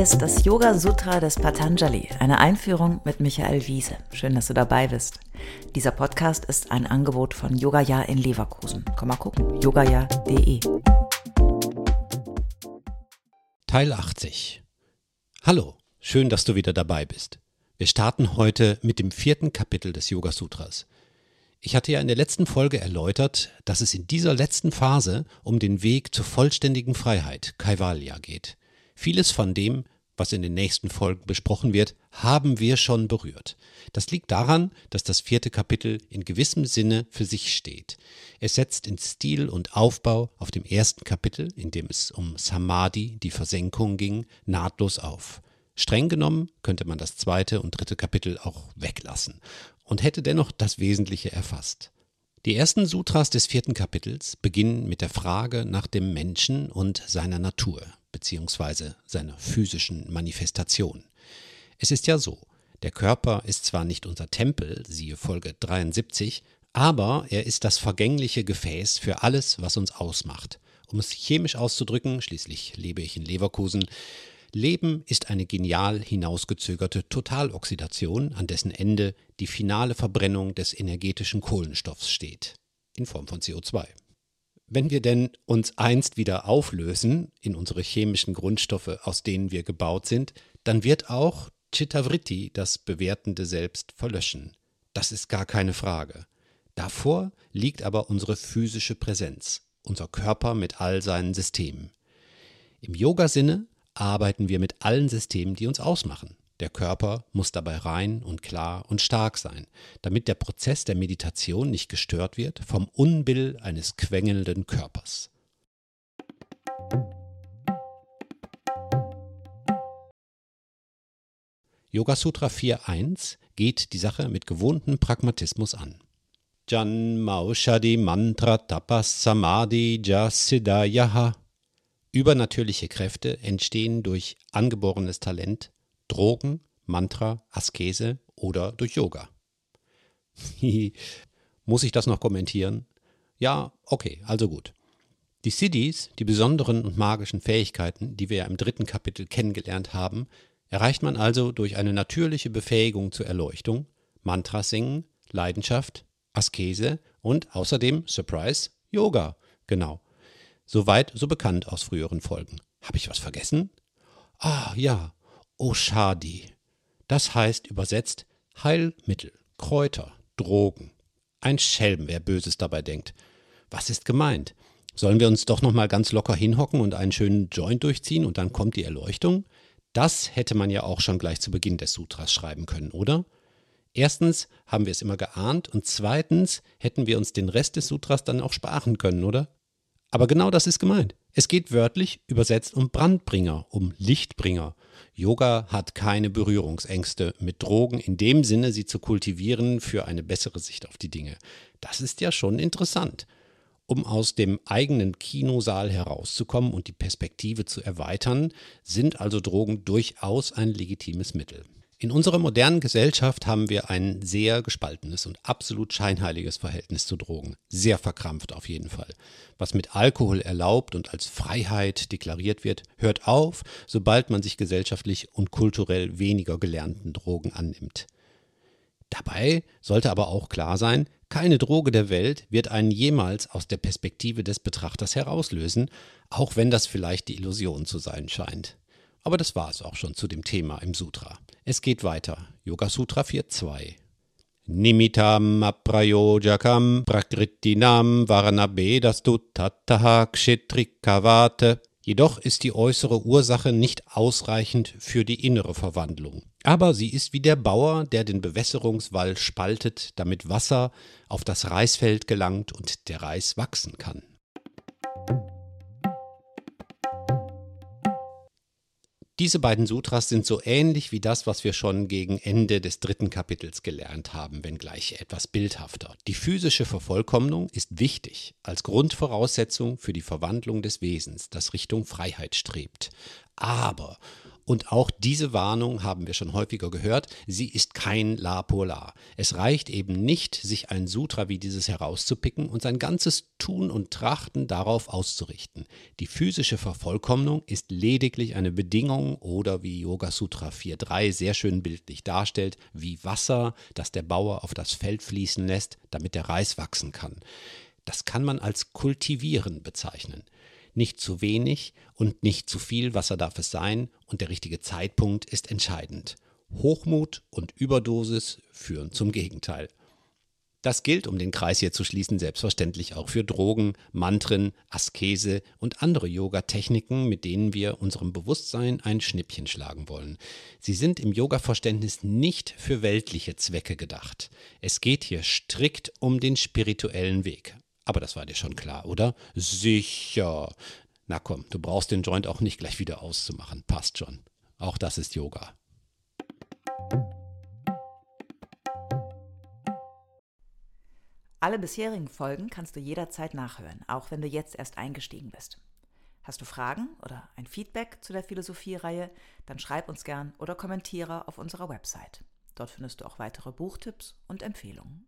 Ist das Yoga Sutra des Patanjali, eine Einführung mit Michael Wiese. Schön, dass du dabei bist. Dieser Podcast ist ein Angebot von Yogaya in Leverkusen. Komm mal gucken, yogaya.de. Teil 80. Hallo, schön, dass du wieder dabei bist. Wir starten heute mit dem vierten Kapitel des Yoga Sutras. Ich hatte ja in der letzten Folge erläutert, dass es in dieser letzten Phase um den Weg zur vollständigen Freiheit, Kaivalya, geht. Vieles von dem, was in den nächsten Folgen besprochen wird, haben wir schon berührt. Das liegt daran, dass das vierte Kapitel in gewissem Sinne für sich steht. Es setzt in Stil und Aufbau auf dem ersten Kapitel, in dem es um Samadhi, die Versenkung ging, nahtlos auf. Streng genommen könnte man das zweite und dritte Kapitel auch weglassen und hätte dennoch das Wesentliche erfasst. Die ersten Sutras des vierten Kapitels beginnen mit der Frage nach dem Menschen und seiner Natur bzw. seiner physischen Manifestation. Es ist ja so, der Körper ist zwar nicht unser Tempel, siehe Folge 73, aber er ist das vergängliche Gefäß für alles, was uns ausmacht. Um es chemisch auszudrücken, schließlich lebe ich in Leverkusen, Leben ist eine genial hinausgezögerte Totaloxidation, an dessen Ende die finale Verbrennung des energetischen Kohlenstoffs steht, in Form von CO2. Wenn wir denn uns einst wieder auflösen in unsere chemischen Grundstoffe, aus denen wir gebaut sind, dann wird auch Chittavritti, das bewertende Selbst, verlöschen. Das ist gar keine Frage. Davor liegt aber unsere physische Präsenz, unser Körper mit all seinen Systemen. Im Yoga-Sinne arbeiten wir mit allen Systemen, die uns ausmachen. Der Körper muss dabei rein und klar und stark sein, damit der Prozess der Meditation nicht gestört wird vom Unbill eines quengelnden Körpers. Yoga Sutra 4.1 geht die Sache mit gewohntem Pragmatismus an. Janmaushadi Mantra Tapas Samadhi Jasidayaha Übernatürliche Kräfte entstehen durch angeborenes Talent, Drogen, Mantra, Askese oder durch Yoga. Muss ich das noch kommentieren? Ja, okay, also gut. Die Siddhis, die besonderen und magischen Fähigkeiten, die wir ja im dritten Kapitel kennengelernt haben, erreicht man also durch eine natürliche Befähigung zur Erleuchtung, Mantras singen, Leidenschaft, Askese und außerdem, Surprise, Yoga. Genau. Soweit so bekannt aus früheren Folgen. Habe ich was vergessen? Ah, ja. Oshadi. Das heißt übersetzt Heilmittel, Kräuter, Drogen. Ein Schelm, wer Böses dabei denkt. Was ist gemeint? Sollen wir uns doch noch mal ganz locker hinhocken und einen schönen Joint durchziehen und dann kommt die Erleuchtung? Das hätte man ja auch schon gleich zu Beginn des Sutras schreiben können, oder? Erstens haben wir es immer geahnt und zweitens hätten wir uns den Rest des Sutras dann auch sparen können, oder? Aber genau das ist gemeint. Es geht wörtlich übersetzt um Brandbringer, um Lichtbringer. Yoga hat keine Berührungsängste mit Drogen in dem Sinne, sie zu kultivieren für eine bessere Sicht auf die Dinge. Das ist ja schon interessant. Um aus dem eigenen Kinosaal herauszukommen und die Perspektive zu erweitern, sind also Drogen durchaus ein legitimes Mittel. In unserer modernen Gesellschaft haben wir ein sehr gespaltenes und absolut scheinheiliges Verhältnis zu Drogen. Sehr verkrampft auf jeden Fall. Was mit Alkohol erlaubt und als Freiheit deklariert wird, hört auf, sobald man sich gesellschaftlich und kulturell weniger gelernten Drogen annimmt. Dabei sollte aber auch klar sein, keine Droge der Welt wird einen jemals aus der Perspektive des Betrachters herauslösen, auch wenn das vielleicht die Illusion zu sein scheint. Aber das war es auch schon zu dem Thema im Sutra. Es geht weiter. Yoga Sutra 4.2. Nimitam aprayojakam prakritinam varanabedastu tattaha kshetrikavate. Jedoch ist die äußere Ursache nicht ausreichend für die innere Verwandlung. Aber sie ist wie der Bauer, der den Bewässerungswall spaltet, damit Wasser auf das Reisfeld gelangt und der Reis wachsen kann. Diese beiden Sutras sind so ähnlich wie das, was wir schon gegen Ende des dritten Kapitels gelernt haben, wenngleich etwas bildhafter. Die physische Vervollkommnung ist wichtig als Grundvoraussetzung für die Verwandlung des Wesens, das Richtung Freiheit strebt. Aber Und auch diese Warnung haben wir schon häufiger gehört. Sie ist kein La Polar. Es reicht eben nicht, sich ein Sutra wie dieses herauszupicken und sein ganzes Tun und Trachten darauf auszurichten. Die physische Vervollkommnung ist lediglich eine Bedingung oder wie Yoga Sutra 4.3 sehr schön bildlich darstellt, wie Wasser, das der Bauer auf das Feld fließen lässt, damit der Reis wachsen kann. Das kann man als kultivieren bezeichnen. Nicht zu wenig und nicht zu viel Wasser darf es sein und der richtige Zeitpunkt ist entscheidend. Hochmut und Überdosis führen zum Gegenteil. Das gilt, um den Kreis hier zu schließen, selbstverständlich auch für Drogen, Mantren, Askese und andere Yoga-Techniken, mit denen wir unserem Bewusstsein ein Schnippchen schlagen wollen. Sie sind im Yoga-Verständnis nicht für weltliche Zwecke gedacht. Es geht hier strikt um den spirituellen Weg. Aber das war dir schon klar, oder? Sicher. Na komm, du brauchst den Joint auch nicht gleich wieder auszumachen. Passt schon. Auch das ist Yoga. Alle bisherigen Folgen kannst du jederzeit nachhören, auch wenn du jetzt erst eingestiegen bist. Hast du Fragen oder ein Feedback zu der Philosophie-Reihe, dann schreib uns gern oder kommentiere auf unserer Website. Dort findest du auch weitere Buchtipps und Empfehlungen.